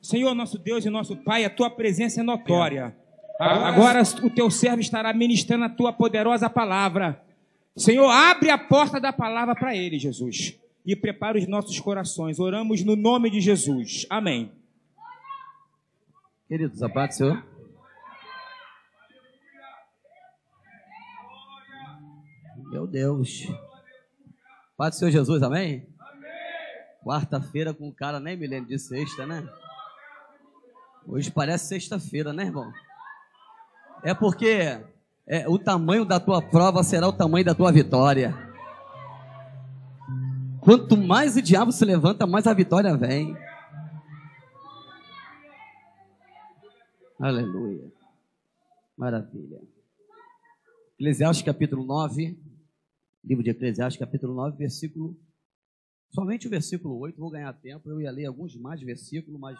Senhor, nosso Deus e nosso Pai, a tua presença é notória. Agora o teu servo estará ministrando a tua poderosa palavra. Senhor, abre a porta da palavra para ele, Jesus. E prepara os nossos corações. Oramos no nome de Jesus. Amém. Queridos, a paz do Senhor. Meu Deus. Paz do Senhor Jesus, amém? Quarta-feira com o cara, nem me lembro de sexta, né? Hoje parece sexta-feira, né, irmão? É porque é, o tamanho da tua prova será o tamanho da tua vitória. Quanto mais o diabo se levanta, mais a vitória vem. Aleluia. Maravilha. Eclesiastes capítulo 9. Livro de Eclesiastes capítulo 9, versículo. Somente o versículo 8. Vou ganhar tempo. Eu ia ler alguns mais versículos, mas.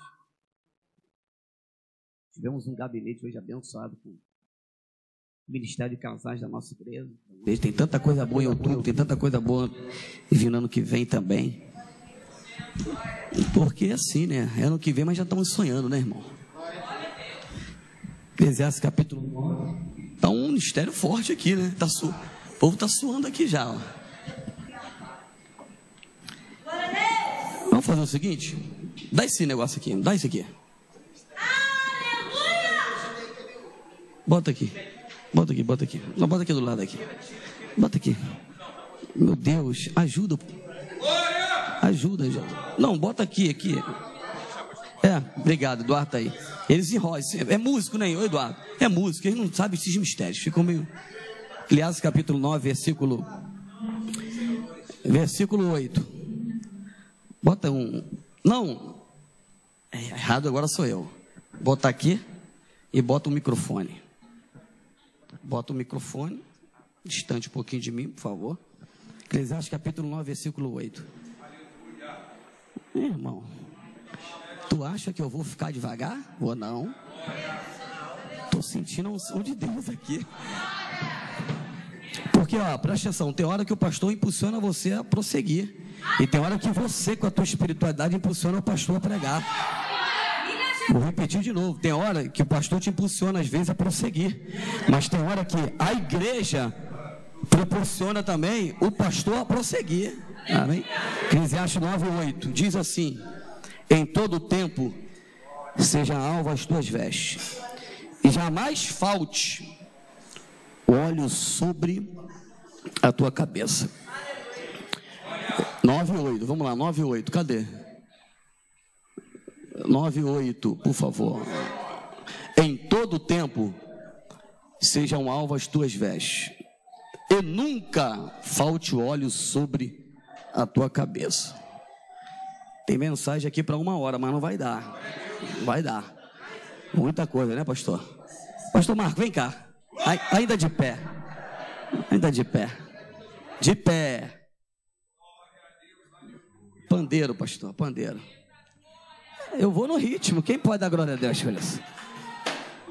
Tivemos um gabinete hoje abençoado com o Ministério de Casais da nossa igreja. Tem tanta coisa boa em outubro, tem tanta coisa boa vindo ano que vem também. Porque é assim, né? É ano que vem, mas já estamos sonhando, né, irmão? Eclesiastes capítulo 9. Tá um mistério forte aqui, né? Tá su... O povo tá suando aqui já, ó. Vamos fazer o seguinte? Dá esse negócio aqui, dá isso aqui. Bota aqui. Bota aqui, bota aqui. Não, bota aqui do lado aqui. Bota aqui. Meu Deus, ajuda. Ajuda. Não, bota aqui, aqui. É, obrigado, Eduardo tá aí. Eles enrolam. É músico, né, Eduardo? É músico, eles não sabem esses mistérios. Ficam meio. Eclesiastes capítulo 9, versículo. Versículo 8. Bota um. Não. É, errado agora sou eu. Bota aqui e bota o microfone. Bota o microfone. Distante um pouquinho de mim, por favor. Eclesiastes capítulo 9, versículo 8. Irmão. Tu acha que eu vou ficar devagar ou não? Tô sentindo a unção de Deus aqui. Porque, ó, presta atenção, tem hora que o pastor impulsiona você a prosseguir. E tem hora que você, com a tua espiritualidade, impulsiona o pastor a pregar. Vou repetir de novo. Tem hora que o pastor te impulsiona, às vezes, a prosseguir. Mas tem hora que a igreja proporciona também o pastor a prosseguir. Amém? Eclesiastes 9, 8 diz assim: Em todo tempo seja alva as tuas vestes, e jamais falte óleo sobre a tua cabeça. 9 8, vamos lá, 9 8, cadê? 9 8, por favor. Em todo tempo sejam alvas as tuas vestes, e nunca falte óleo sobre a tua cabeça. Tem mensagem aqui para uma hora, mas não vai dar. Vai dar. Muita coisa, né, pastor? Pastor Marco, vem cá. Ainda de pé. Ainda de pé. De pé. Pandeiro, pastor, pandeiro. Eu vou no ritmo. Quem pode dar glória a Deus, Feliz?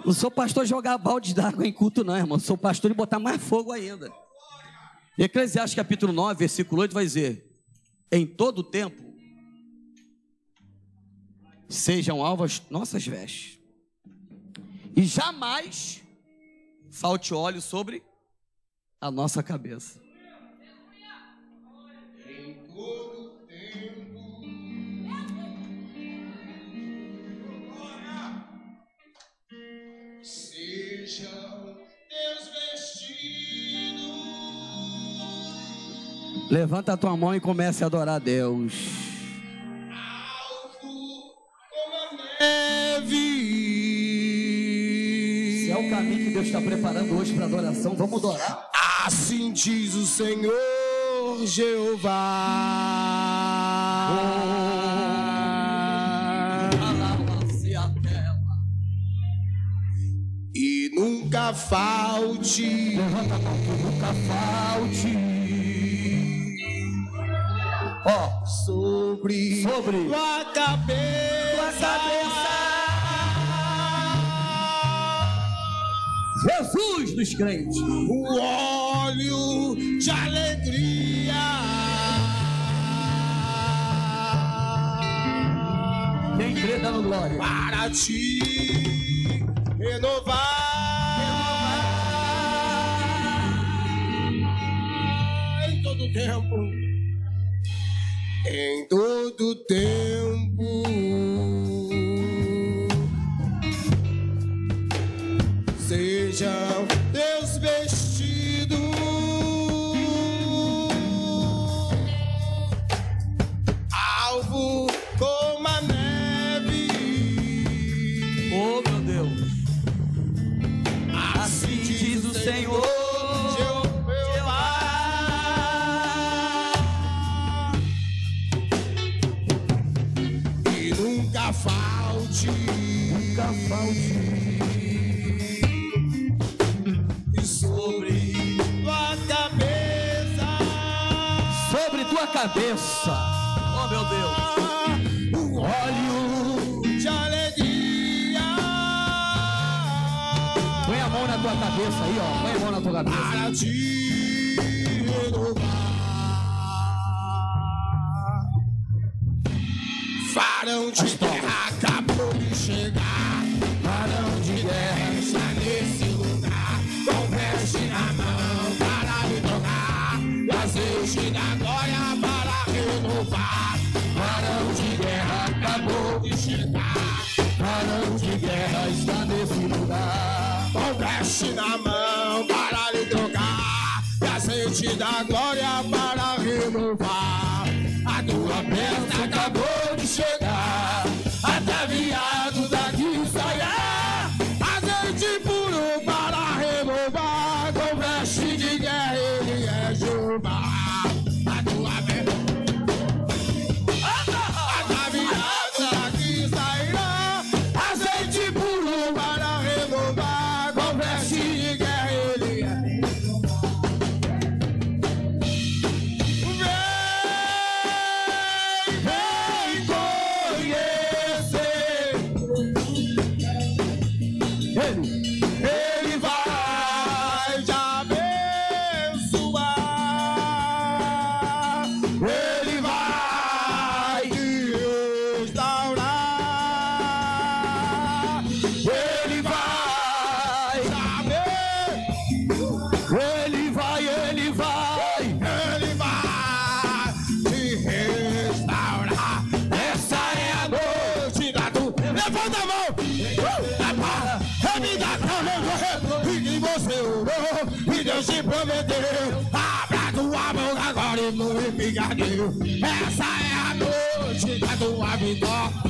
Não sou pastor jogar balde d'água em culto, não, irmão. Sou pastor de botar mais fogo ainda. Eclesiastes capítulo 9, versículo 8 vai dizer: Em todo tempo sejam alvas nossas vestes, e jamais falte óleo sobre a nossa cabeça. Levanta a tua mão e comece a adorar a Deus. Se é o caminho que Deus está preparando hoje para adoração, vamos adorar. Assim diz o Senhor Jeová. nunca falte. Levanta a mão que nunca falte. Ó, oh. sobre, sobre tua cabeça. Tua cabeça. Jesus dos crentes. O óleo de alegria. Quem crê dando glória. Para ti renovar. Em todo tempo. cabeça. Oh, meu Deus. um óleo de alegria. Põe a mão na tua cabeça aí, ó. Põe a mão na tua cabeça. Para te renovar. Farão de toca terra acabou de chegar. Farão de guerra está nesse lugar. Com veste na mão para me tocar. Prazer os dar peixe na mão para lhe tocar. E assim te dá glória, Pai. do Abidó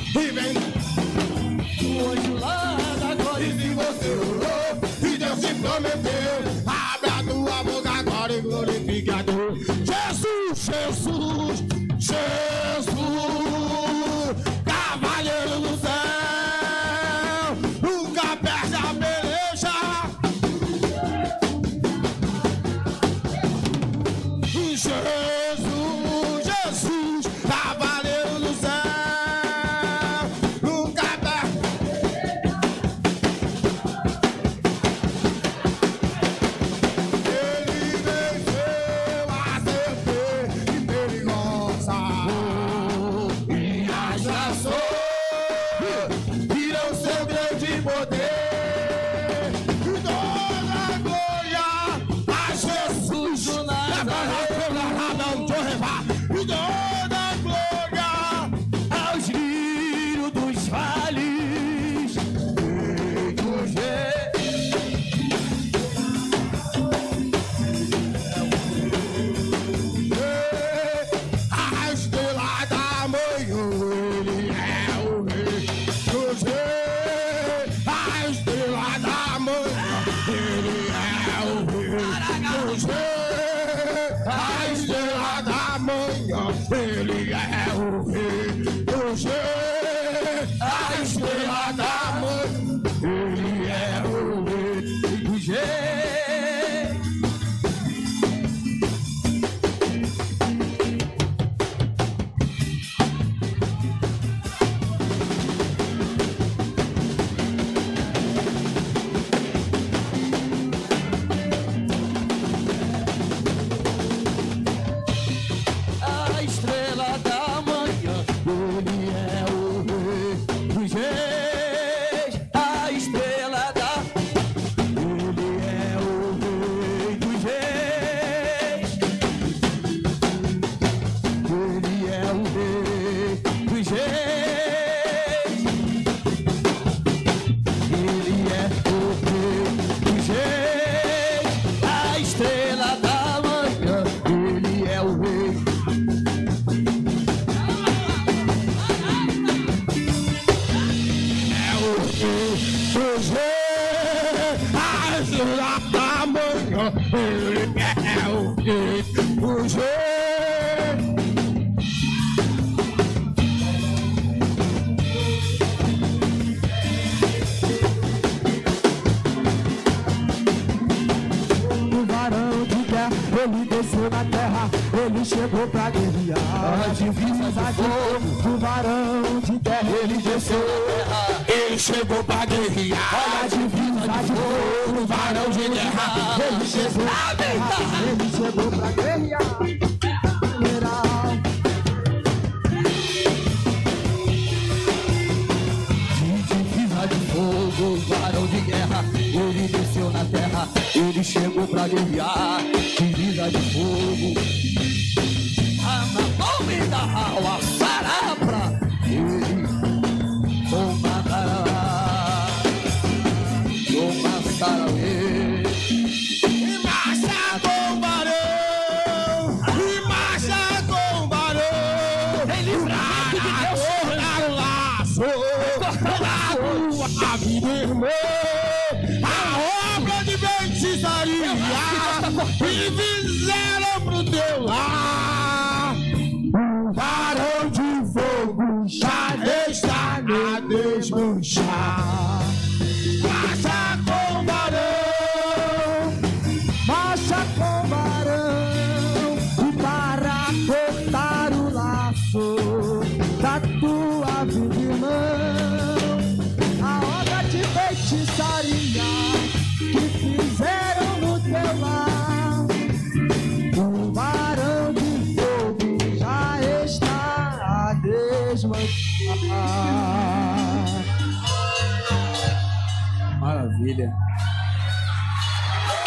ele chegou pra guerrear.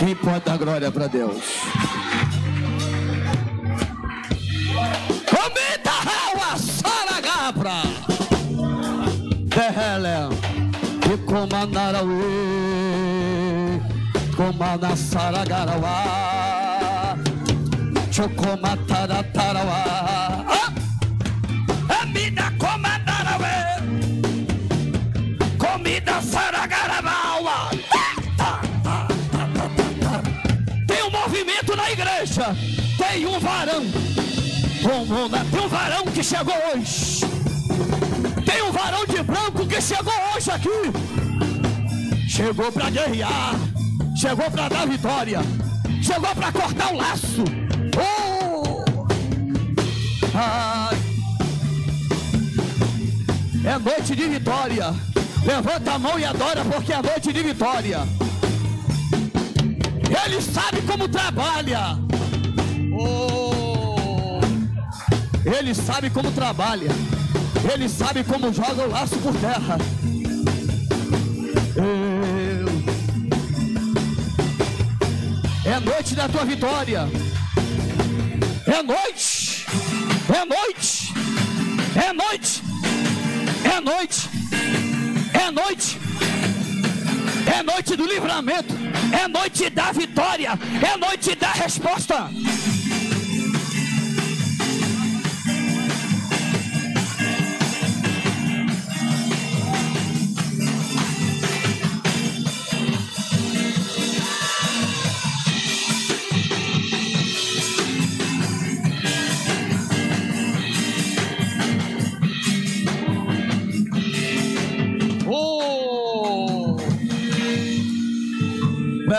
Quem pode dar glória para Deus? Comida Raua Saragabra. Derrele. E comandarauê. Comanda Saragarawa. Chocomataratarauá. Tem um varão. Na- Tem um varão que chegou hoje. Tem um varão de branco que chegou hoje aqui. Chegou para guerrear. Chegou para dar vitória. Chegou para cortar o laço. Oh! Ai. É noite de vitória. Levanta a mão e adora, porque é noite de vitória. Ele sabe como trabalha. Ele sabe como trabalha. Ele sabe como joga o laço por terra. Eu- É noite da tua vitória. É noite. É noite. É noite. É noite. É noite. É noite do livramento. É noite da vitória. É noite da resposta.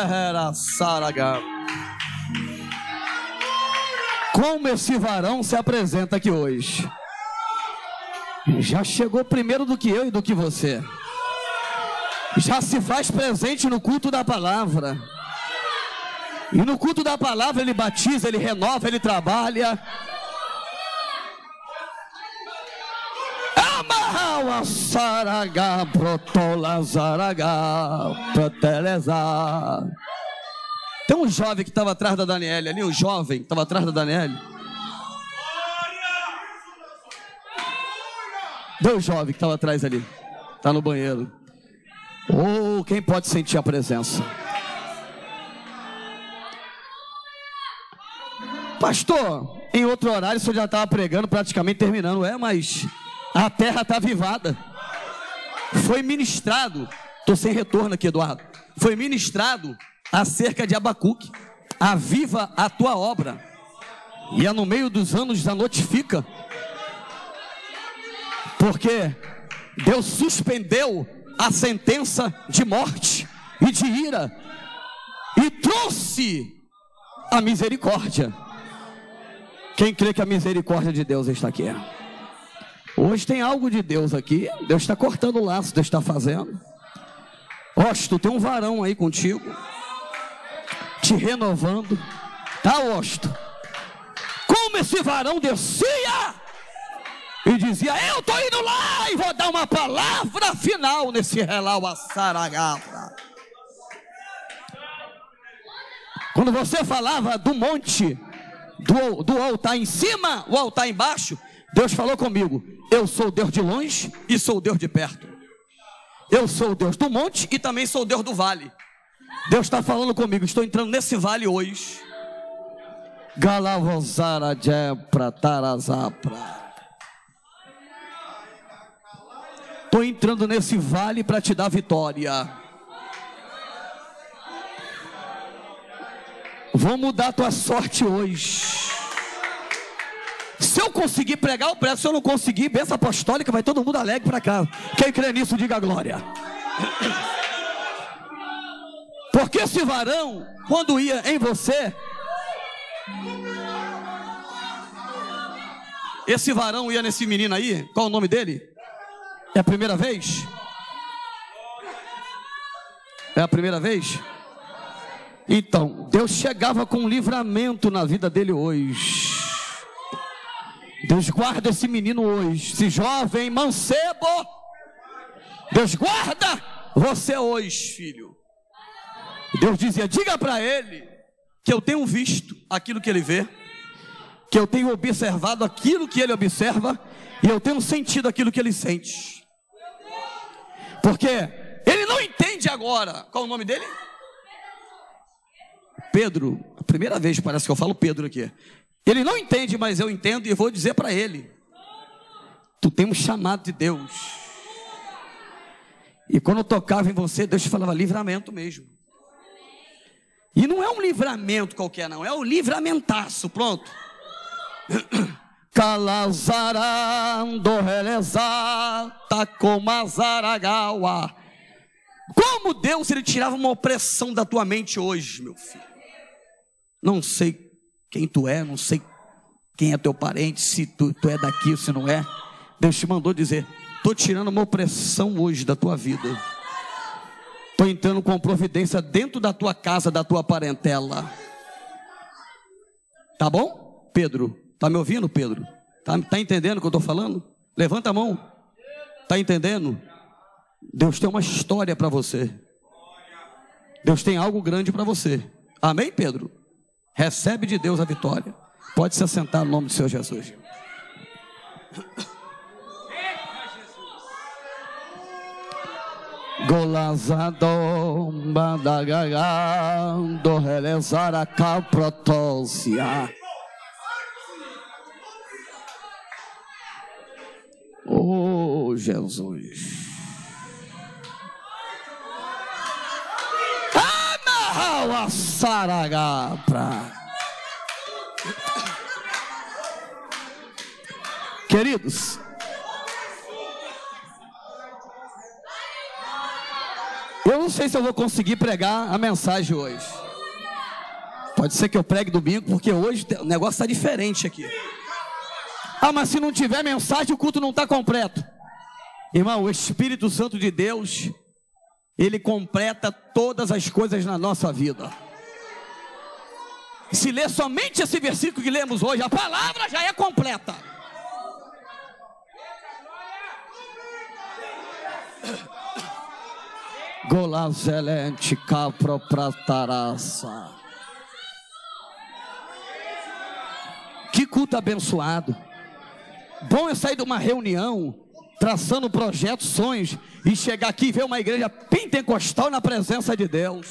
Pera Saraga. Como esse varão se apresenta aqui hoje? Já chegou primeiro do que eu e do que você. Já se faz presente no culto da palavra. E no culto da palavra ele batiza, ele renova, ele trabalha. Amarrau saraga protola zaraga proteleza. Tem um jovem que estava atrás da Daniela ali, um jovem que estava atrás da Daniela. Deu um jovem que estava atrás ali. Tá no banheiro. Ou quem pode sentir a presença? Pastor, em outro horário o senhor já estava pregando, praticamente terminando. É, mas a terra está avivada. foi ministrado, estou sem retorno aqui, Eduardo. Foi ministrado acerca de Abacuque. Aviva a tua obra. E é no meio dos anos da notifica. Porque Deus suspendeu a sentença de morte e de ira e trouxe a misericórdia. Quem crê que a misericórdia de Deus está aqui? Hoje tem algo de Deus aqui. Deus está cortando o laço, Deus está fazendo. Tu tem um varão aí contigo, te renovando. Tá, Osto? Como esse varão descia e dizia: Eu estou indo lá e vou dar uma palavra final nesse relau a. Quando você falava do monte, do, do altar em cima, o altar embaixo, Deus falou comigo: Eu sou Deus de longe e sou Deus de perto. Eu sou Deus do monte e também sou Deus do vale. Deus está falando comigo, estou entrando nesse vale hoje. Galavozara Tarazapra. Estou entrando nesse vale para te dar vitória. Vou mudar tua sorte hoje. Se eu conseguir pregar, eu prego. Se eu não conseguir, benção apostólica, vai todo mundo alegre para cá. Quem crê nisso, diga glória. Porque esse varão, quando ia em você, esse varão ia nesse menino aí, qual o nome dele? É a primeira vez? É a primeira vez? Então, Deus chegava com um livramento na vida dele hoje. Deus guarda esse menino hoje, esse jovem mancebo. Deus guarda você hoje, filho. Deus dizia: diga para ele que eu tenho visto aquilo que ele vê, que eu tenho observado aquilo que ele observa, e eu tenho sentido aquilo que ele sente. Porque ele não entende agora. Qual o nome dele? Pedro. A primeira vez parece que eu falo Pedro aqui. Ele não entende, mas eu entendo e vou dizer para ele: Tu tem um chamado de Deus. E quando eu tocava em você, Deus te falava livramento mesmo. E não é um livramento qualquer, não, é o livramentaço, pronto. Calazarando relezata comazaragawa. Como Deus ele tirava uma opressão da tua mente hoje, meu filho. Não sei quem tu é, não sei quem é teu parente, se tu, tu é daqui se não é. Deus te mandou dizer: estou tirando uma opressão hoje da tua vida. Estou entrando com providência dentro da tua casa, da tua parentela. Tá bom, Pedro? Tá me ouvindo, Pedro? Tá, tá entendendo o que eu estou falando? Levanta a mão. Tá entendendo? Deus tem uma história para você. Deus tem algo grande para você. Amém, Pedro? Recebe de Deus a vitória. Pode se assentar no nome do Senhor Jesus. Golazado badagagado relezar a caprotócia. Oh Jesus. Amarra a saragapra. Queridos, eu não sei se eu vou conseguir pregar a mensagem hoje. Pode ser que eu pregue domingo, porque hoje o negócio está diferente aqui. Ah, mas se não tiver mensagem, o culto não está completo. Irmão, o Espírito Santo de Deus, ele completa todas as coisas na nossa vida. Se ler somente esse versículo que lemos hoje, a palavra já é completa. Golazelente capro. Que culto abençoado. Bom é sair de uma reunião, traçando projetos, sonhos, e chegar aqui e ver uma igreja pentecostal na presença de Deus.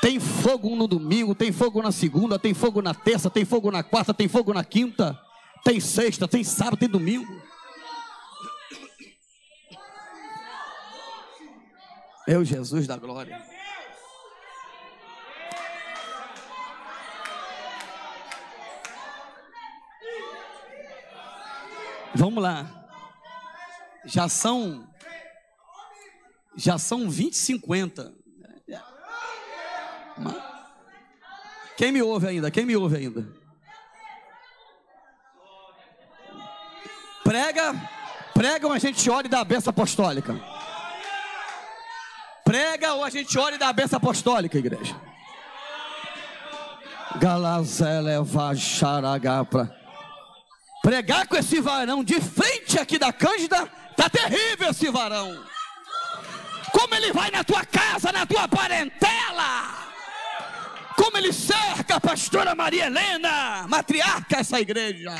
Tem fogo no domingo, tem fogo na segunda, tem fogo na terça, tem fogo na quarta, tem fogo na quinta, tem sexta, tem sábado, tem domingo. Meu Jesus da glória. Vamos lá. Já são já são 20 50. Quem me ouve ainda? Quem me ouve ainda? Prega, prega ou a gente ora e dá a benção apostólica. Prega ou a gente ora e dá a benção apostólica, igreja. Galazé xaragapra. Pregar com esse varão de frente aqui da Cândida, tá terrível esse varão. Como ele vai na tua casa, na tua parentela. Como ele cerca a pastora Maria Helena, matriarca dessa igreja.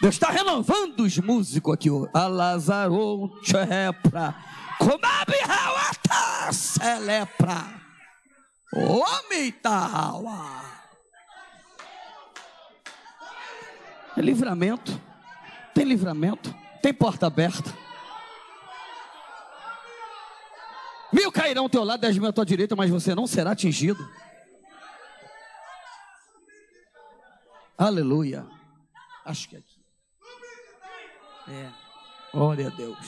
Deus está renovando os músicos aqui. Alazarou Chepra. Comabe Hawata Celepra. Homem Tahawa. É livramento. Tem livramento. Tem porta aberta. Mil cairão ao teu lado, dez mil à tua direita, mas você não será atingido. Aleluia. Acho que é aqui. É. Glória a Deus.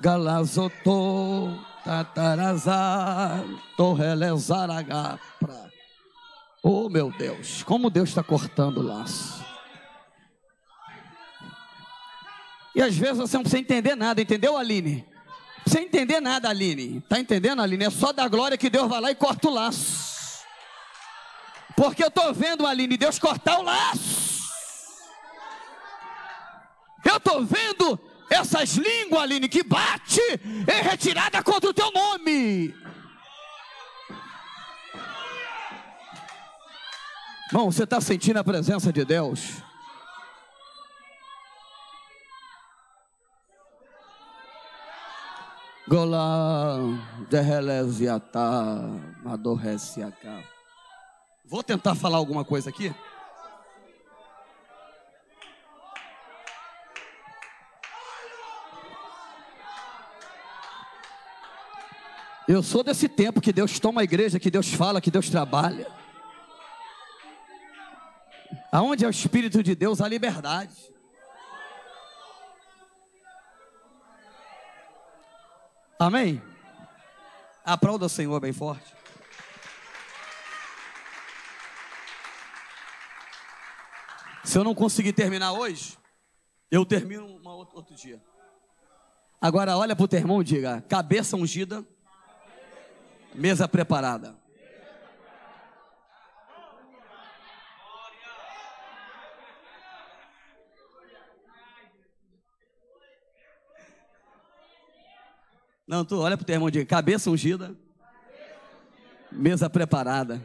Galazotô, tatarazá, torrelezaragapra. Oh meu Deus, como Deus está cortando o laço. E às vezes você não precisa entender nada, entendeu, Aline? Não precisa entender nada, Aline. Tá entendendo, Aline? É só da glória que Deus vai lá e corta o laço. Porque eu estou vendo, Aline, Deus cortar o laço. Eu estou vendo essas línguas, Aline, que bate em retirada contra o teu nome. Irmão, você está sentindo a presença de Deus? Golá, derreleziatá, madorreciacá. Vou tentar falar alguma coisa aqui. Eu sou desse tempo que Deus toma a igreja, que Deus fala, que Deus trabalha. Aonde é o Espírito de Deus, há liberdade. Amém? Aplauda o Senhor bem forte. Se eu não conseguir terminar hoje, eu termino um outro, outro dia. Agora olha para o teu irmão e diga: cabeça ungida Mesa preparada. Não, tu olha para o teu irmão de cabeça ungida, mesa preparada.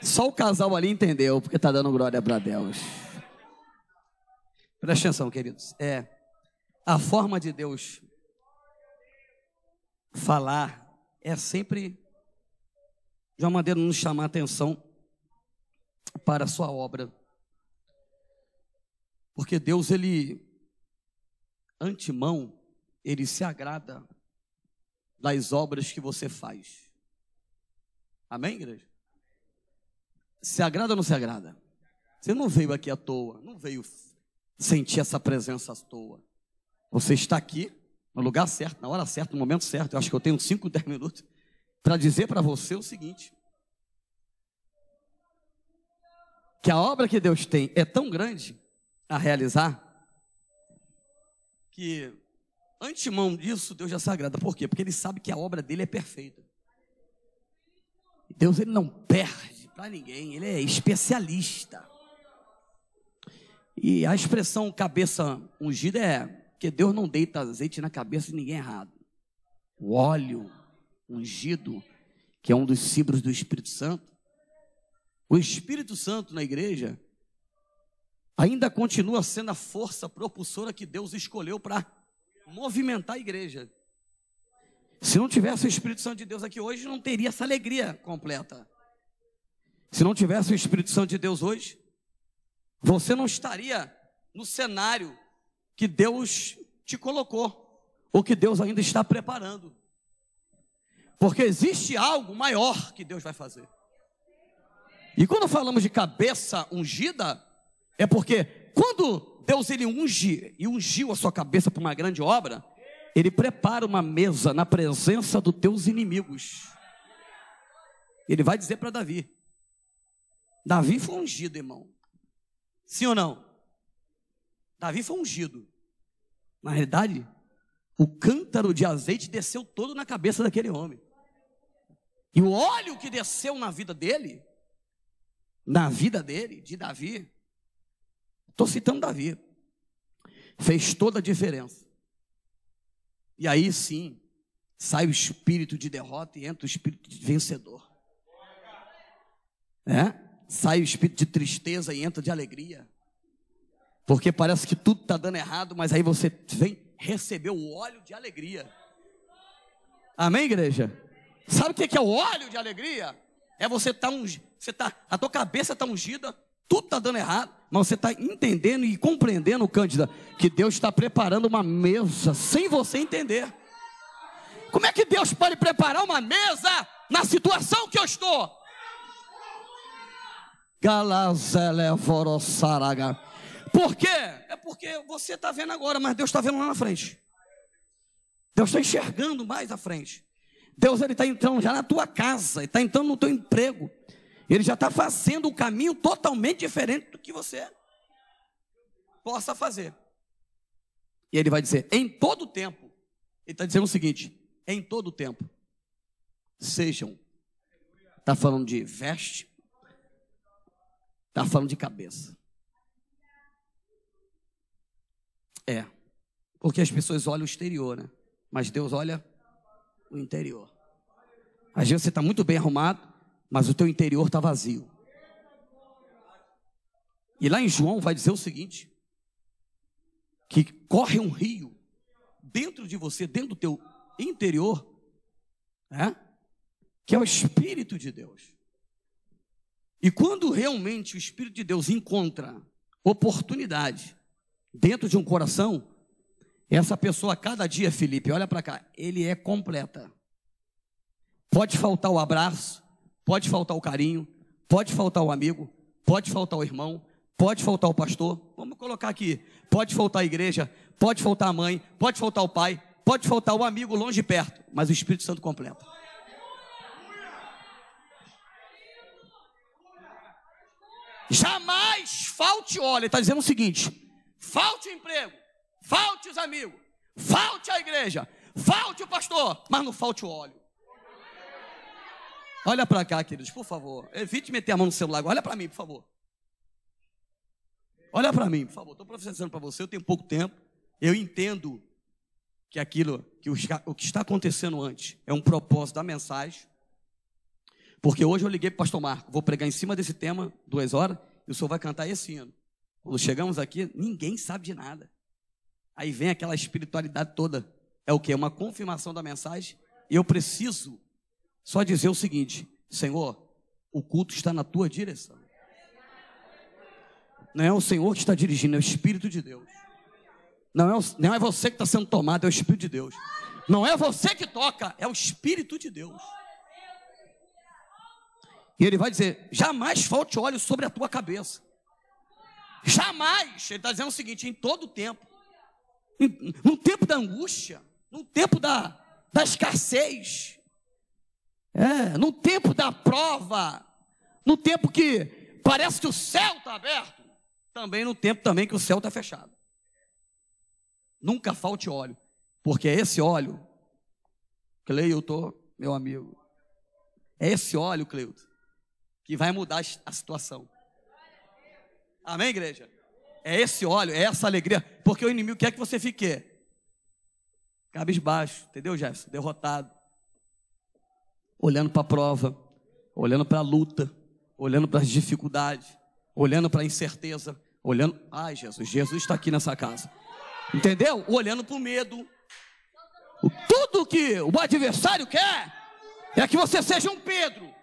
Só o casal ali entendeu, porque está dando glória para Deus. Presta atenção, queridos. É a forma de Deus falar é sempre de uma maneira nos chamar a atenção para a sua obra. Porque Deus, ele, antemão, ele se agrada das obras que você faz. Amém, igreja? Se agrada ou não se agrada? Você não veio aqui à toa, não veio sentir essa presença à toa. Você está aqui, no lugar certo, na hora certa, no momento certo. Eu acho que eu tenho 5, 10 minutos para dizer para você o seguinte: que a obra que Deus tem é tão grande a realizar que antemão disso Deus já se agrada. Por quê? Porque ele sabe que a obra dele é perfeita. Deus ele não perde para ninguém, ele é especialista. E a expressão cabeça ungida é que Deus não deita azeite na cabeça de ninguém errado. O óleo ungido, que é um dos símbolos do Espírito Santo. O Espírito Santo na igreja ainda continua sendo a força propulsora que Deus escolheu para movimentar a igreja. Se não tivesse o Espírito Santo de Deus aqui hoje, não teria essa alegria completa. Se não tivesse o Espírito Santo de Deus hoje, você não estaria no cenário que Deus te colocou, ou que Deus ainda está preparando. Porque existe algo maior que Deus vai fazer. E quando falamos de cabeça ungida, é porque quando Deus ele unge e ungiu a sua cabeça para uma grande obra, ele prepara uma mesa na presença dos teus inimigos. Ele vai dizer para Davi: Davi foi ungido, irmão. Sim ou não? Davi foi ungido. Na realidade, o cântaro de azeite desceu todo na cabeça daquele homem. E o óleo que desceu na vida dele, na vida dele, de Davi, estou citando Davi, fez toda a diferença. E aí sim, sai o espírito de derrota e entra o espírito de vencedor. É? Sai o espírito de tristeza e entra de alegria. Porque parece que tudo está dando errado, mas aí você vem receber o óleo de alegria. Amém, igreja? Sabe o que é o óleo de alegria? É você estar tá ungido, você tá, a tua cabeça está ungida, tudo está dando errado, mas você está entendendo e compreendendo, Cândida, que Deus está preparando uma mesa sem você entender. Como é que Deus pode preparar uma mesa na situação que eu estou? Por quê? É porque você está vendo agora, mas Deus está vendo lá na frente. Deus está enxergando mais à frente. Deus ele está entrando já na tua casa, está entrando no teu emprego. Ele já está fazendo um caminho totalmente diferente do que você possa fazer. E ele vai dizer: em todo tempo. Ele está dizendo o seguinte: em todo tempo. Sejam. Está falando de veste. Está falando de cabeça. É. Porque as pessoas olham o exterior, né? Mas Deus olha o interior. Às vezes você está muito bem arrumado, mas o teu interior está vazio. E lá em João vai dizer o seguinte: que corre um rio dentro de você, dentro do teu interior, é? que é o Espírito de Deus. E quando realmente o Espírito de Deus encontra oportunidade dentro de um coração, essa pessoa, cada dia, Felipe, olha para cá, ele é completa. Pode faltar o abraço, pode faltar o carinho, pode faltar o amigo, pode faltar o irmão, pode faltar o pastor. Vamos colocar aqui: pode faltar a igreja, pode faltar a mãe, pode faltar o pai, pode faltar o amigo longe e perto, mas o Espírito Santo completa. Jamais falte óleo. Ele está dizendo o seguinte: falte o emprego, falte os amigos, falte a igreja, falte o pastor, mas não falte o óleo. Olha para cá, queridos, por favor. Evite meter a mão no celular. Olha para mim, por favor. Olha para mim, por favor. Estou profetizando para você. Eu tenho pouco tempo. Eu entendo que aquilo, que o que está acontecendo antes é um propósito da mensagem. Porque hoje eu liguei para o pastor Marco. Vou pregar em cima desse tema, duas horas, e o senhor vai cantar esse ano. Quando chegamos aqui, ninguém sabe de nada. Aí vem aquela espiritualidade toda. É o que? Uma confirmação da mensagem. E eu preciso só dizer o seguinte: Senhor, o culto está na tua direção. Não é o Senhor que está dirigindo, é o Espírito de Deus. Não é, o, não é você que está sendo tomado, é o Espírito de Deus. Não é você que toca, é o Espírito de Deus. E ele vai dizer: jamais falte óleo sobre a tua cabeça. Jamais. Ele está dizendo o seguinte: em todo tempo, no tempo da angústia, no tempo da, da escassez, é, no tempo da prova, no tempo que parece que o céu está aberto, também no tempo também que o céu está fechado. Nunca falte óleo, porque é esse óleo, Cleilton, meu amigo, é esse óleo, Cleilton, que vai mudar a situação. Amém, igreja? É esse óleo, é essa alegria, porque o inimigo quer que você fique cabisbaixo, entendeu, Jefferson? Derrotado, olhando para a prova, olhando para a luta, olhando para as dificuldades, olhando para a incerteza, olhando. Ai, Jesus, Jesus está aqui nessa casa, entendeu? Olhando para o medo. Tudo que o adversário quer é que você seja um Pedro,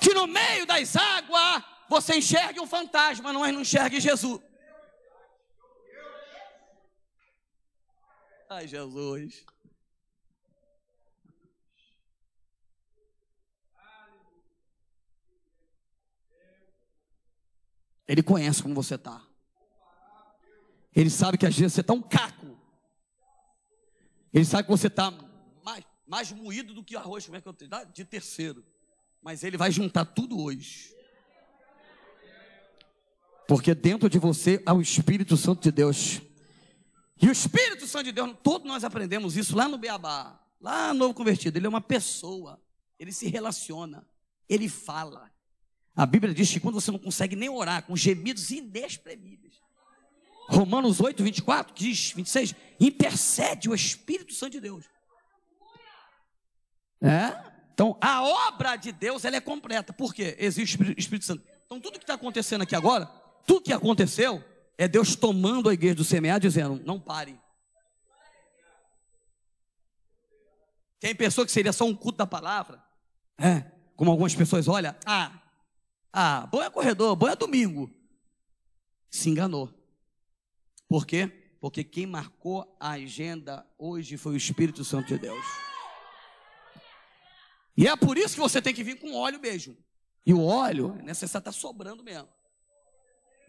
Que no meio das águas você enxergue um fantasma, não, não enxergue Jesus. Ai, Jesus. Ele conhece como você está. Ele sabe que às vezes você está um caco. Ele sabe que você está mais, mais moído do que arroz, como é que eu tenho? De terceiro. Mas ele vai juntar tudo hoje. Porque dentro de você há o Espírito Santo de Deus. E o Espírito Santo de Deus, todos nós aprendemos isso lá no Beabá, lá no Novo Convertido. Ele é uma pessoa, ele se relaciona, ele fala. A Bíblia diz que quando você não consegue nem orar, com gemidos inexprimíveis. Romanos 8, 24, diz, 26, intercede o Espírito Santo de Deus. É? Então, a obra de Deus, ela é completa. Por quê? Existe o Espírito Santo. Então, tudo que está acontecendo aqui agora, tudo que aconteceu, é Deus tomando a igreja do semear, dizendo: não pare. Quem pensou que seria só um culto da palavra, é, como algumas pessoas olham, ah, ah, bom é corredor, bom é domingo. Se enganou. Por quê? Porque quem marcou a agenda hoje foi o Espírito Santo de Deus. E é por isso que você tem que vir com óleo mesmo. E o óleo é necessário estar tá sobrando mesmo.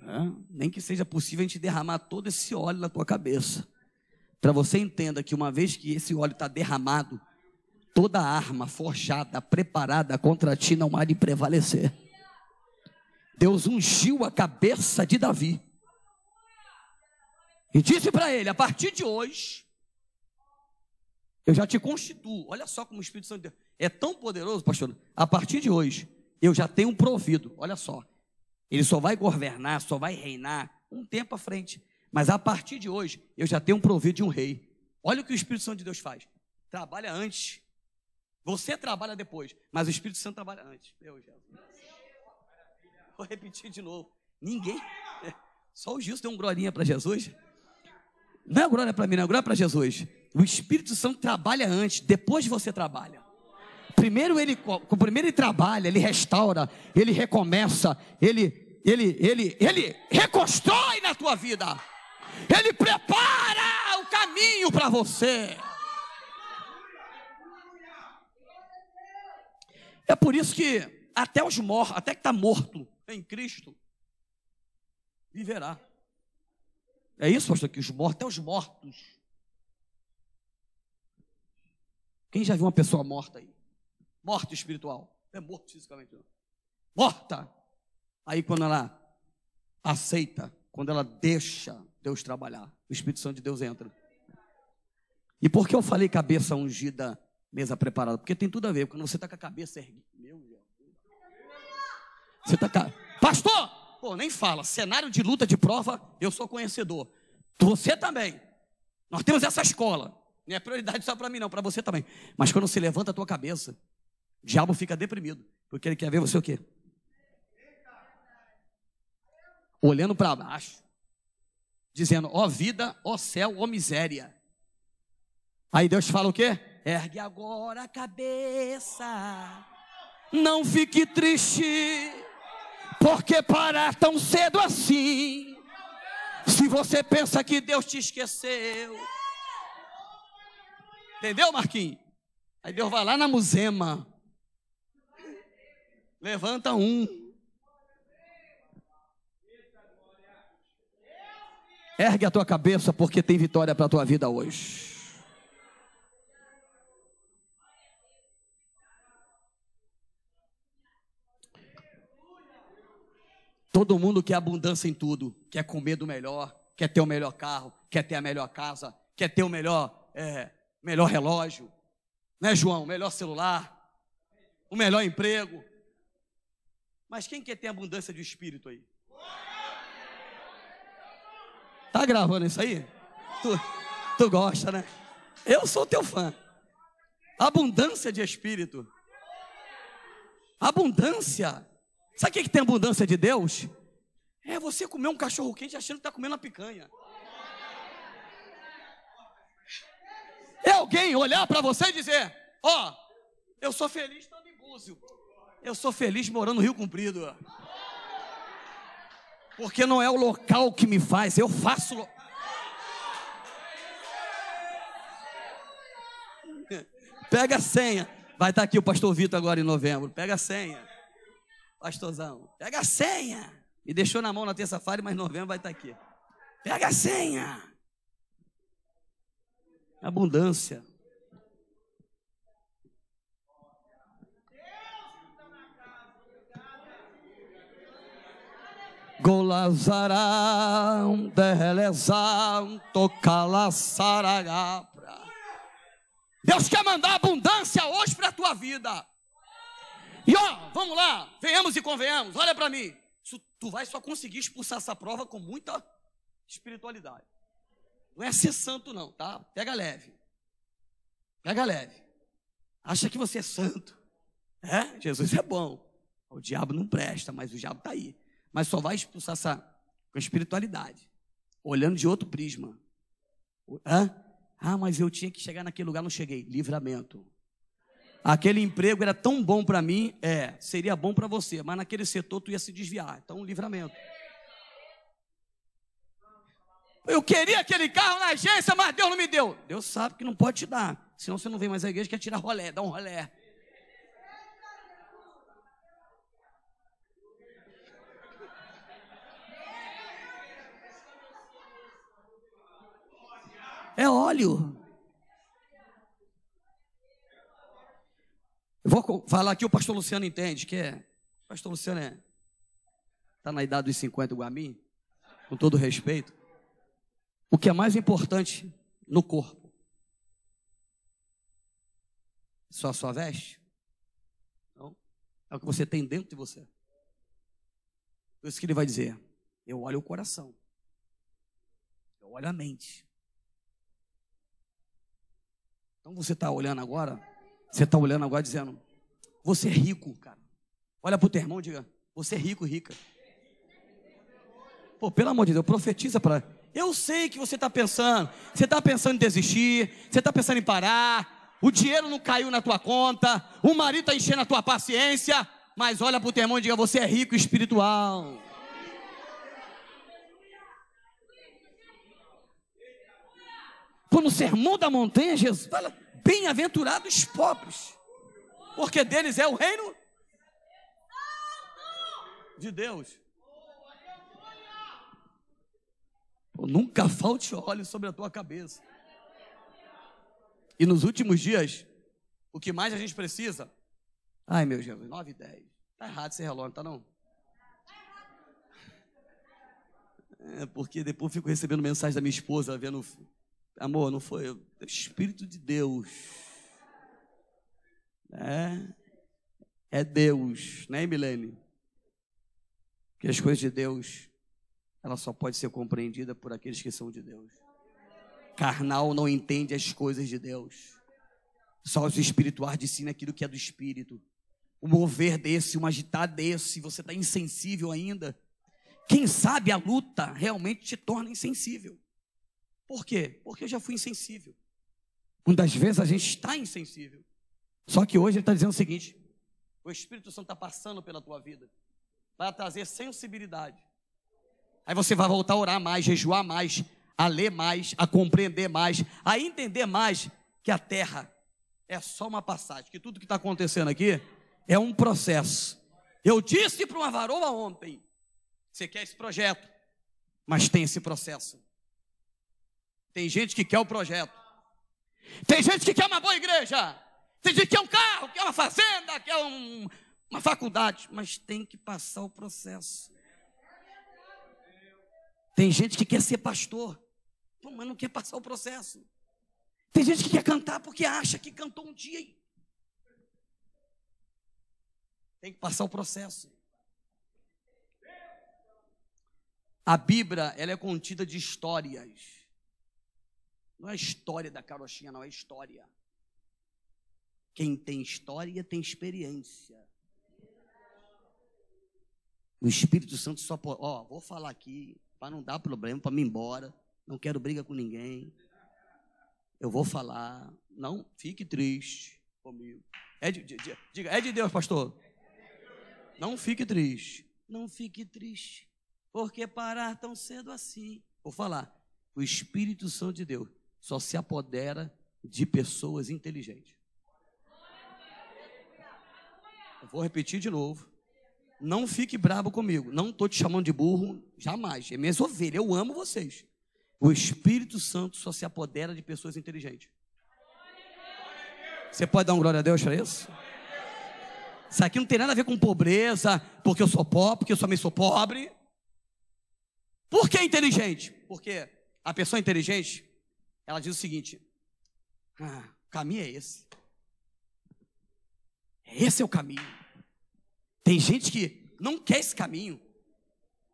É? Nem que seja possível a gente derramar todo esse óleo na tua cabeça. Para você entenda que uma vez que esse óleo está derramado, toda arma forjada, preparada contra ti não há de prevalecer. Deus ungiu a cabeça de Davi. E disse para ele: a partir de hoje, eu já te constituo. Olha só como o Espírito Santo de Deus é tão poderoso, pastor. A partir de hoje, eu já tenho provido. Olha só, ele só vai governar, só vai reinar um tempo à frente. Mas a partir de hoje, eu já tenho um provido de um rei. Olha o que o Espírito Santo de Deus faz. Trabalha antes. Você trabalha depois, mas o Espírito Santo trabalha antes. Meu Jesus. Vou repetir de novo. Ninguém. Só o Gilson deu um glorinha para Jesus. Não é glória para mim, não é glória para Jesus. O Espírito Santo trabalha antes, depois você trabalha. Primeiro ele, primeiro ele trabalha, ele restaura, ele recomeça, ele, ele, ele, ele reconstrói na tua vida. Ele prepara o caminho para você. É por isso que até os mortos, até que está morto em Cristo, viverá. É isso, pastor, que os mortos, até os mortos. Quem já viu uma pessoa morta aí? Morta espiritual. É morto fisicamente, não. Morta. Aí quando ela aceita, quando ela deixa Deus trabalhar, o Espírito Santo de Deus entra. E por que eu falei cabeça ungida, mesa preparada? Porque tem tudo a ver. Quando você está com a cabeça erguida. Meu Deus. Você está com a... Pastor! Pô, nem fala. Cenário de luta, de prova, eu sou conhecedor. Você também. Nós temos essa escola. Não é prioridade só para mim, não, para você também. Mas quando você levanta a tua cabeça, o diabo fica deprimido, porque ele quer ver você o quê? Olhando para baixo, dizendo: ó vida, ó céu, ó miséria. Aí Deus fala o quê? Ergue agora a cabeça, não fique triste, porque parar tão cedo assim. Se você pensa que Deus te esqueceu, entendeu, Marquinhos? Aí Deus vai lá na musema, Levanta um. Ergue a tua cabeça porque tem vitória para a tua vida hoje. Todo mundo quer abundância em tudo, quer comer do melhor, quer ter o melhor carro, quer ter a melhor casa, quer ter o melhor, é, melhor relógio, né, João? Melhor celular, o melhor emprego. Mas quem quer ter abundância de espírito aí? Tá gravando isso aí? Tu, tu gosta, né? Eu sou teu fã. Abundância de espírito. Abundância. Sabe o que, que tem abundância de Deus? É você comer um cachorro quente achando que está comendo uma picanha. É alguém olhar para você e dizer: Ó, oh, eu sou feliz estando em Búzio. Eu sou feliz morando no Rio Comprido. Porque não é o local que me faz, eu faço. lo- Pega a senha. Vai estar aqui o pastor Vitor agora em novembro. Pega a senha. Pastorzão, pega a senha. Me deixou na mão na terça-feira, mas em novembro vai estar aqui. Pega a senha. Abundância. Golazarão, derrelezão, tocalaçaragapra. Deus quer mandar abundância hoje para a tua vida. E ó, vamos lá, venhamos e convenhamos, olha para mim. Isso, tu vai só conseguir expulsar essa prova com muita espiritualidade. Não é ser santo, não, tá? Pega leve. Pega leve. Acha que você é santo. É? Jesus é bom. O diabo não presta, mas o diabo está aí. Mas só vai expulsar essa com espiritualidade. Olhando de outro prisma. Hã? Ah, mas eu tinha que chegar naquele lugar, não cheguei. Livramento. Aquele emprego era tão bom para mim, é, seria bom para você, mas naquele setor tu ia se desviar. Então, livramento. Eu queria aquele carro na agência, mas Deus não me deu. Deus sabe que não pode te dar. Senão você não vem mais à igreja, quer tirar rolé, dá um rolé. É óleo. Vou falar aqui, o pastor Luciano entende que é. O pastor Luciano é. Está na idade dos 50 igual a mim, com todo respeito. O que é mais importante no corpo? Só a sua veste? Não. É o que você tem dentro de você. Por isso que ele vai dizer: eu olho o coração, eu olho a mente. Então você está olhando agora, você está olhando agora dizendo: você é rico, cara. Olha para o teu irmão e diga: você é rico, rica. Pô, pelo amor de Deus, profetiza para. Eu sei que você está pensando. Você está pensando em desistir. Você está pensando em parar. O dinheiro não caiu na tua conta. O marido está enchendo a tua paciência. Mas olha para o teu irmão e diga: você é rico espiritual. Pô, no sermão da montanha, Jesus fala: bem-aventurados os pobres, porque deles é o reino de Deus. Nunca falte óleo sobre a tua cabeça. E nos últimos dias, o que mais a gente precisa? Ai, meu Jesus, 9 e 10. Tá errado esse relógio, tá não? É porque depois eu fico recebendo mensagem da minha esposa, vendo. Amor, não foi. eu- Espírito de Deus. É. É Deus, né, Milene? Que as coisas de Deus, ela só pode ser compreendida por aqueles que são de Deus. Carnal não entende as coisas de Deus. Só os espirituais discernem aquilo que é do espírito. O mover desse, um agitar desse, você está insensível ainda. Quem sabe a luta realmente te torna insensível. Por quê? Porque eu já fui insensível. Muitas vezes a gente está insensível. Só que hoje ele está dizendo o seguinte: o Espírito Santo está passando pela tua vida, vai trazer sensibilidade. Aí você vai voltar a orar mais, jejuar mais, a ler mais, a compreender mais, a entender mais que a terra é só uma passagem, que tudo que está acontecendo aqui é um processo. Eu disse para uma varoa ontem: você quer esse projeto, mas tem esse processo. Tem gente que quer o projeto. Tem gente que quer uma boa igreja. Tem gente que quer um carro, quer uma fazenda, quer um- uma faculdade. Mas tem que passar o processo. Tem gente que quer ser pastor, mas não quer passar o processo. Tem gente que quer cantar porque acha que cantou um dia. Tem que passar o processo. A Bíblia, ela é contida de histórias. Não é história da carochinha, não, é história. Quem tem história tem experiência. O Espírito Santo só pode. Ó, vou falar aqui, para não dar problema, para me ir embora. Não quero briga com ninguém. Eu vou falar. Não fique triste comigo. É de, de- de- diga, é de Deus, pastor. Não fique triste. Não fique triste. Porque parar tão cedo assim. Vou falar. O Espírito Santo de Deus só se apodera de pessoas inteligentes. Eu vou repetir de novo. Não fique bravo comigo. Não estou te chamando de burro, jamais. É minhas ovelhas. Eu amo vocês. O Espírito Santo só se apodera de pessoas inteligentes. Você pode dar um glória a Deus para isso? Isso aqui não tem nada a ver com pobreza, porque eu sou pobre, porque eu também sou pobre. Por que inteligente? Porque a pessoa inteligente, ela diz o seguinte: ah, o caminho é esse. Esse é o caminho. Tem gente que não quer esse caminho.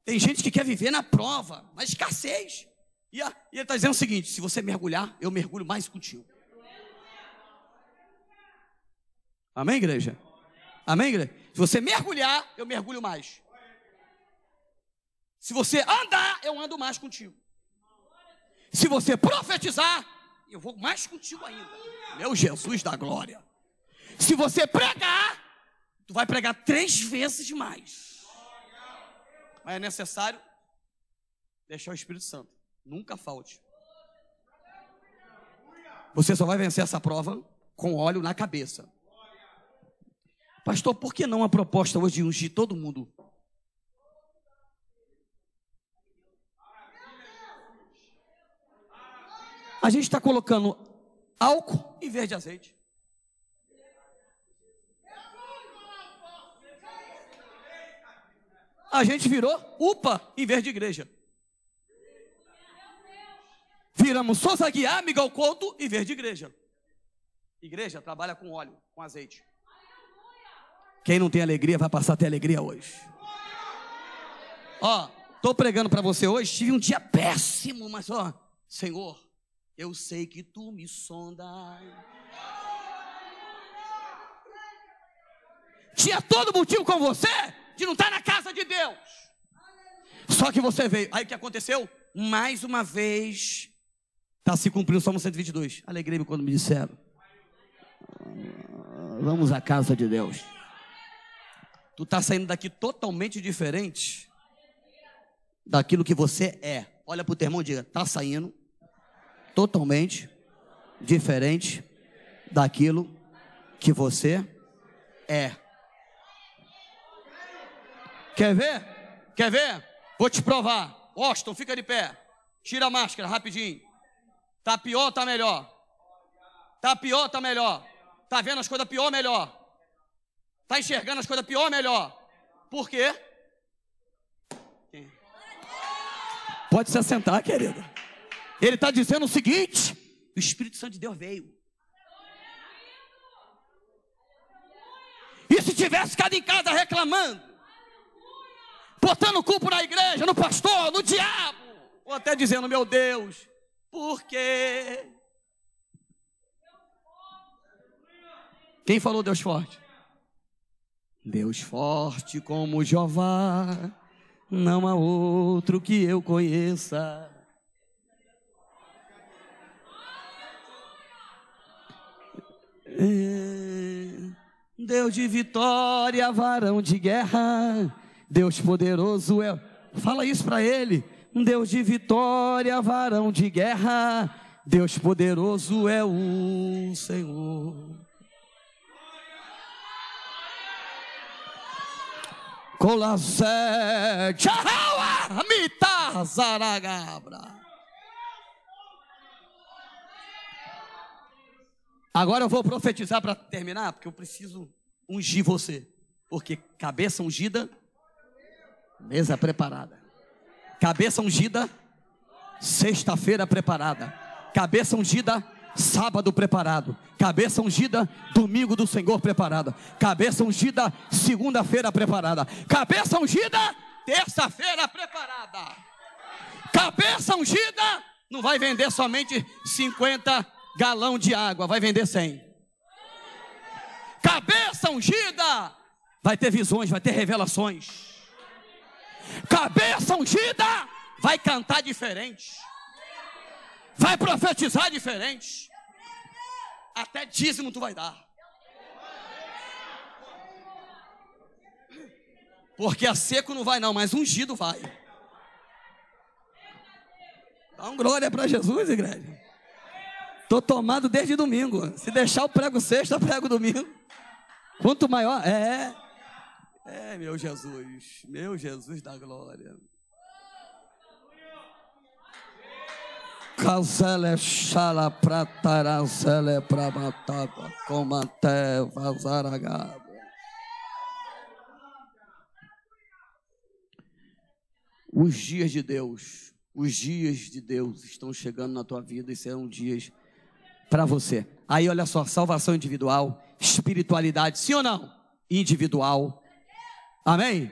Tem gente que quer viver na prova, na escassez. E, a, e ele está dizendo o seguinte: se você mergulhar, eu mergulho mais contigo. Amém, igreja? Amém, igreja? Se você mergulhar, eu mergulho mais. Se você andar, eu ando mais contigo. Se você profetizar, eu vou mais contigo ainda. Meu Jesus da glória. Se você pregar, tu vai pregar três vezes mais. Mas é necessário deixar o Espírito Santo. Nunca falte. Você só vai vencer essa prova com óleo na cabeça. Pastor, por que não a proposta hoje de ungir todo mundo? A gente está colocando álcool em vez de azeite. A gente virou UPA em vez de igreja. Viramos Souza Guiar, Miguel Couto em vez de igreja. Igreja trabalha com óleo, com azeite. Quem não tem alegria vai passar a ter alegria hoje. Ó, tô pregando para você hoje, tive um dia péssimo, mas ó, Senhor, eu sei que tu me sondas. Tinha todo motivo com você de não estar na casa de Deus. Só que você veio. Aí o que aconteceu? Mais uma vez, está se cumprindo o Salmo 122. Alegrei-me quando me disseram: Vamos à casa de Deus. Tu está saindo daqui totalmente diferente daquilo que você é. Olha para o teu irmão e diga: está saindo totalmente diferente daquilo que você é. Quer ver? Quer ver? Vou te provar. Austin, fica de pé. Tira a máscara rapidinho. Tá pior, tá melhor. Tá pior, tá melhor. Tá vendo as coisas pior, melhor. Está enxergando as coisas pior melhor? Por quê? Pode se assentar, querida. Ele está dizendo o seguinte: o Espírito Santo de Deus veio. E se tivesse ficado em casa reclamando, botando culpa na igreja, no pastor, no diabo, ou até dizendo, meu Deus, por quê? Quem falou Deus forte? Deus forte como Jeová, não há outro que eu conheça. Deus de vitória, varão de guerra, Deus poderoso é. Fala isso para ele. Deus de vitória, varão de guerra, Deus poderoso é o Senhor. Colasé, Tchahaua, Mita, Zaragabra. Agora eu vou profetizar para terminar, porque eu preciso ungir você. Porque cabeça ungida, mesa preparada. Cabeça ungida, sexta-feira preparada. Cabeça ungida, sábado preparado, cabeça ungida, domingo do Senhor preparada, cabeça ungida, segunda-feira preparada, cabeça ungida, terça-feira preparada, cabeça ungida, não vai vender somente 50 galão de água, vai vender 100. Cabeça ungida, vai ter visões, vai ter revelações. Cabeça ungida, vai cantar diferente vai profetizar diferente. Até dízimo tu vai dar. Porque a seco não vai, não, mas ungido vai. Dá um glória para Jesus, igreja. Tô tomado desde domingo. Se deixar o prego sexta, prego domingo. Quanto maior, é. É, meu Jesus, meu Jesus da glória. Casele chala pratarazele pramatava comante vazaragaba. Os dias de Deus, os dias de Deus estão chegando na tua vida e serão dias para você. Aí olha só, salvação individual, espiritualidade, sim ou não? Individual. Amém?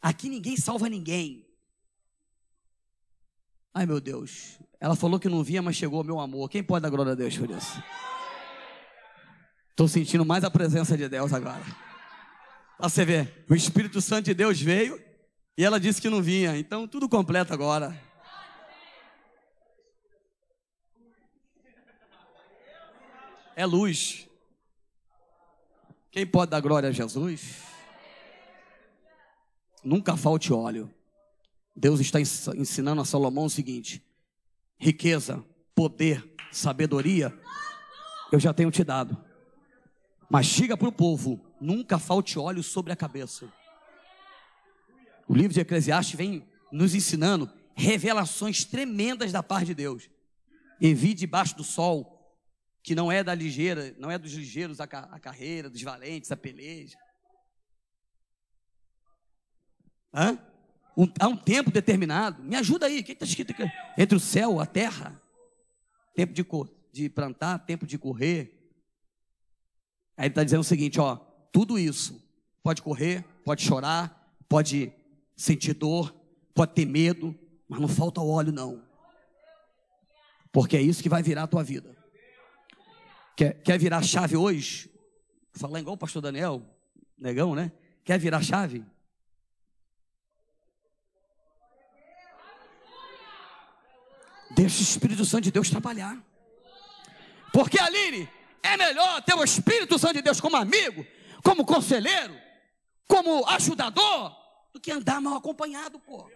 Aqui ninguém salva ninguém. Ai meu Deus, ela falou que não vinha, mas chegou meu amor. Quem pode dar glória a Deus por isso? Estou sentindo mais a presença de Deus agora. Você ver, o Espírito Santo de Deus veio e ela disse que não vinha. Então tudo completo agora. É luz. Quem pode dar glória a Jesus? Nunca falte óleo. Deus está ensinando a Salomão o seguinte: riqueza, poder, sabedoria, eu já tenho te dado. Mas diga para o povo: nunca falte óleo sobre a cabeça. O livro de Eclesiastes vem nos ensinando revelações tremendas da parte de Deus. Envie debaixo do sol, que não é da ligeira, não é dos ligeiros a, a carreira, dos valentes a peleja. Hã? Um, há um tempo determinado. Me ajuda aí, o que está escrito aqui? Entre o céu a terra. Tempo de, de plantar, tempo de correr. Aí ele está dizendo o seguinte: ó, tudo isso pode correr, pode chorar, pode sentir dor, pode ter medo, mas não falta óleo, não. Porque é isso que vai virar a tua vida. Quer, quer virar chave hoje? Falar igual o pastor Daniel, negão, né? Quer virar chave? Deixa o Espírito Santo de Deus trabalhar. Porque, Aline, é melhor ter o Espírito Santo de Deus como amigo, como conselheiro, como ajudador, do que andar mal acompanhado, pô.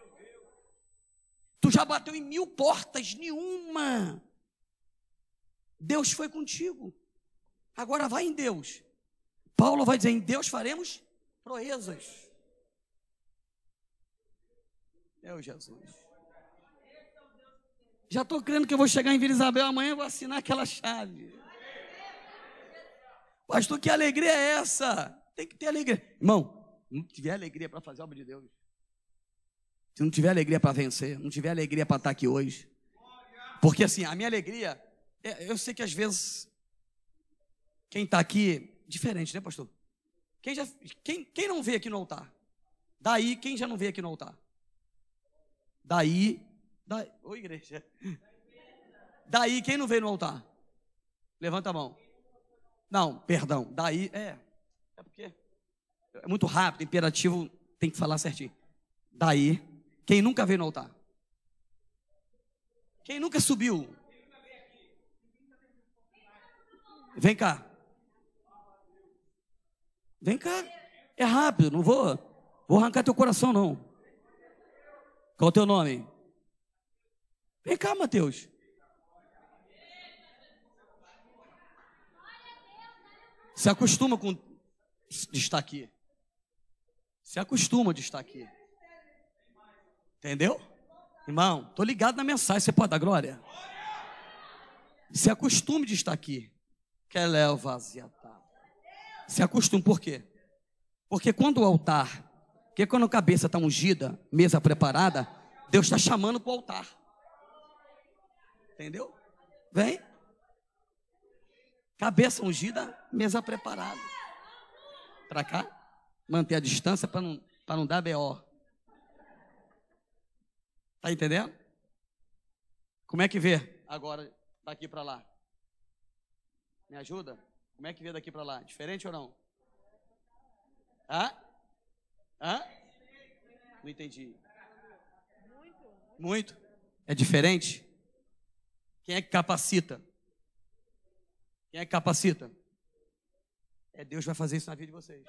Tu já bateu em mil portas, nenhuma. Deus foi contigo. Agora vai em Deus. Paulo vai dizer: em Deus faremos proezas. Meu Jesus. Já estou crendo que eu vou chegar em Vila Isabel amanhã e vou assinar aquela chave. Pastor, que alegria é essa? Tem que ter alegria. Irmão, não tiver alegria para fazer a obra de Deus. Se não tiver alegria para vencer, não tiver alegria para estar aqui hoje. Porque assim, a minha alegria, é, eu sei que às vezes, quem está aqui, diferente, né, pastor? Quem, já, quem, quem não veio aqui no altar? Daí, quem já não veio aqui no altar? Daí, daí, oi igreja. Daí, quem não veio no altar? Levanta a mão. Não, perdão. Daí, é. É porque é muito rápido, imperativo, tem que falar certinho. Daí, quem nunca veio no altar? Quem nunca subiu? Vem cá. Vem cá. É rápido, não vou, vou arrancar teu coração não. Qual é o teu nome? Vem cá, Mateus. Se acostuma com de estar aqui. Se acostuma de estar aqui. Entendeu? Irmão, tô ligado na mensagem, você pode dar glória? Se acostume de estar aqui. Que leva Se acostume, por quê? Porque quando o altar, porque quando a cabeça está ungida, mesa preparada, Deus está chamando para o altar. Entendeu? Vem. Cabeça ungida, mesa preparada. Para cá. Manter a distância para não, não dar BO. Tá entendendo? Como é que vê agora daqui para lá? Me ajuda? Como é que vê daqui para lá? Diferente ou não? Hã? Hã? Não entendi. Muito. É diferente? Quem é que capacita? Quem é que capacita? É Deus vai fazer isso na vida de vocês.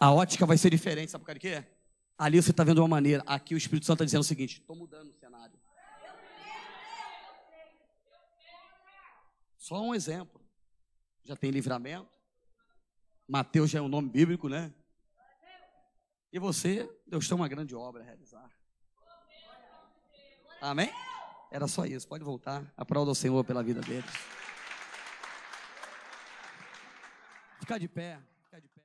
A ótica vai ser diferente, sabe por quê? Ali você está vendo uma maneira. Aqui o Espírito Santo está dizendo o seguinte: estou mudando o cenário. Só um exemplo. Já tem livramento. Mateus já é um nome bíblico, né? E você, Deus tem uma grande obra a realizar. Amém? Era só isso. Pode voltar. Aplauda o Senhor pela vida deles. Ficar de pé. Ficar de pé.